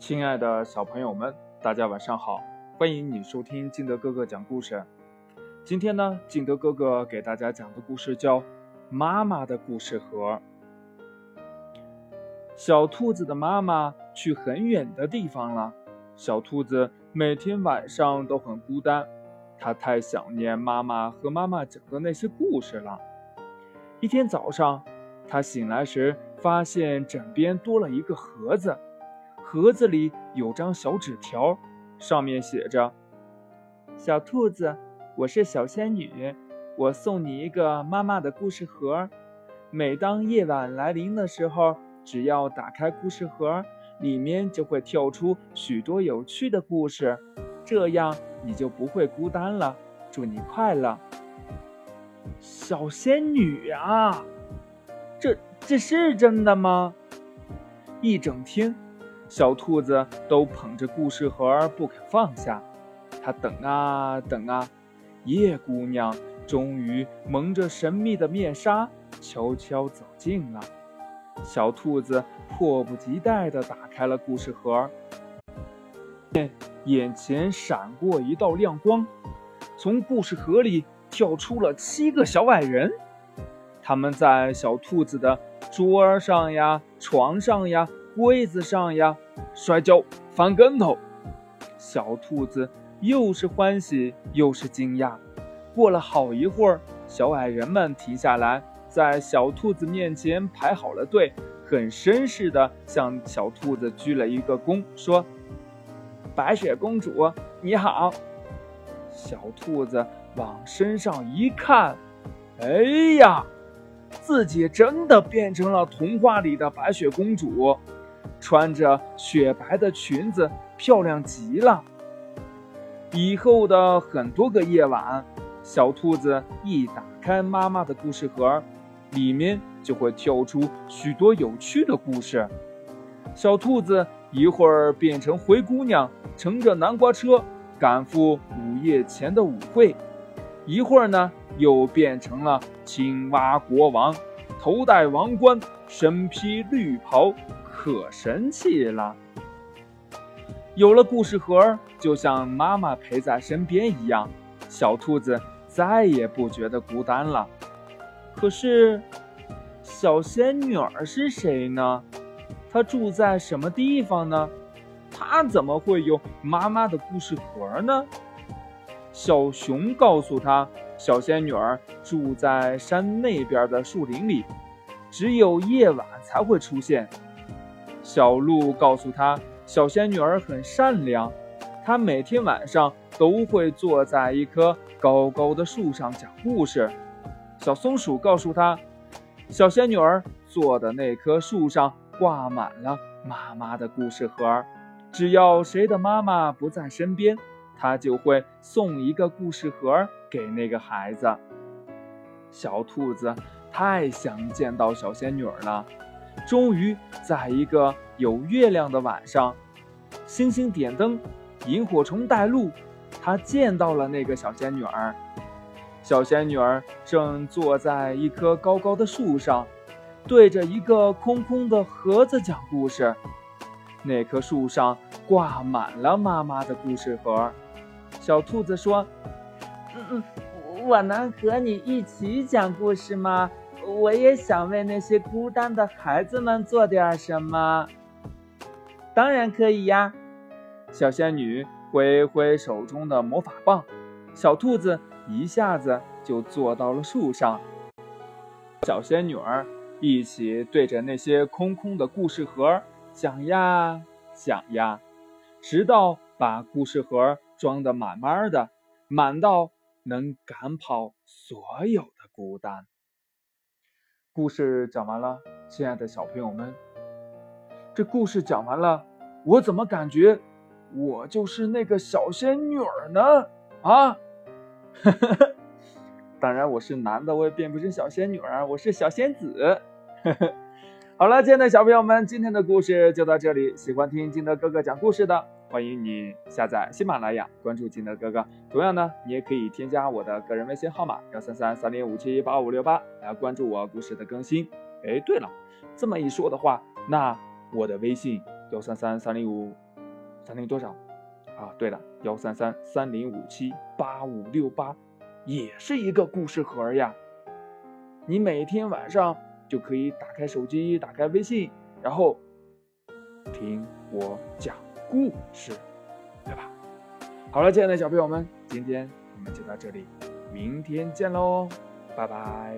亲爱的小朋友们，大家晚上好！欢迎你收听金德哥哥讲故事。今天呢，金德哥哥给大家讲的故事叫《妈妈的故事盒》。小兔子的妈妈去很远的地方了，小兔子每天晚上都很孤单，它太想念妈妈和妈妈讲的那些故事了。一天早上，它醒来时发现枕边多了一个盒子。盒子里有张小纸条，上面写着：“小兔子，我是小仙女，我送你一个妈妈的故事盒。每当夜晚来临的时候，只要打开故事盒，里面就会跳出许多有趣的故事，这样你就不会孤单了。祝你快乐，小仙女啊！这这是真的吗？一整天。”小兔子都捧着故事盒不肯放下，它等啊等啊，叶姑娘终于蒙着神秘的面纱，悄悄走近了。小兔子迫不及待地打开了故事盒，眼前闪过一道亮光，从故事盒里跳出了七个小矮人，他们在小兔子的桌上呀、床上呀。柜子上呀，摔跤、翻跟头，小兔子又是欢喜又是惊讶。过了好一会儿，小矮人们停下来，在小兔子面前排好了队，很绅士的向小兔子鞠了一个躬，说：“白雪公主，你好。”小兔子往身上一看，哎呀，自己真的变成了童话里的白雪公主。穿着雪白的裙子，漂亮极了。以后的很多个夜晚，小兔子一打开妈妈的故事盒，里面就会跳出许多有趣的故事。小兔子一会儿变成灰姑娘，乘着南瓜车赶赴午夜前的舞会；一会儿呢，又变成了青蛙国王，头戴王冠，身披绿袍。可神奇了！有了故事盒，就像妈妈陪在身边一样，小兔子再也不觉得孤单了。可是，小仙女儿是谁呢？她住在什么地方呢？她怎么会有妈妈的故事盒呢？小熊告诉她，小仙女儿住在山那边的树林里，只有夜晚才会出现。小鹿告诉他，小仙女儿很善良，她每天晚上都会坐在一棵高高的树上讲故事。小松鼠告诉他，小仙女儿坐的那棵树上挂满了妈妈的故事盒，只要谁的妈妈不在身边，她就会送一个故事盒给那个孩子。小兔子太想见到小仙女儿了。终于，在一个有月亮的晚上，星星点灯，萤火虫带路，他见到了那个小仙女儿。小仙女儿正坐在一棵高高的树上，对着一个空空的盒子讲故事。那棵树上挂满了妈妈的故事盒。小兔子说：“嗯嗯，我能和你一起讲故事吗？”我也想为那些孤单的孩子们做点什么。当然可以呀！小仙女挥挥手中的魔法棒，小兔子一下子就坐到了树上。小仙女儿一起对着那些空空的故事盒想呀想呀，直到把故事盒装得满满的，满到能赶跑所有的孤单。故事讲完了，亲爱的小朋友们，这故事讲完了，我怎么感觉我就是那个小仙女儿呢？啊，当然我是男的，我也并不是小仙女儿，我是小仙子。好了，亲爱的小朋友们，今天的故事就到这里。喜欢听金德哥哥讲故事的。欢迎你下载喜马拉雅，关注金德哥哥。同样呢，你也可以添加我的个人微信号码幺三三三零五七八五六八来关注我故事的更新。哎，对了，这么一说的话，那我的微信幺三三三零五三零多少？啊，对了，幺三三三零五七八五六八，也是一个故事盒呀。你每天晚上就可以打开手机，打开微信，然后听我讲故事，对吧？好了，亲爱的小朋友们，今天我们就到这里，明天见喽，拜拜。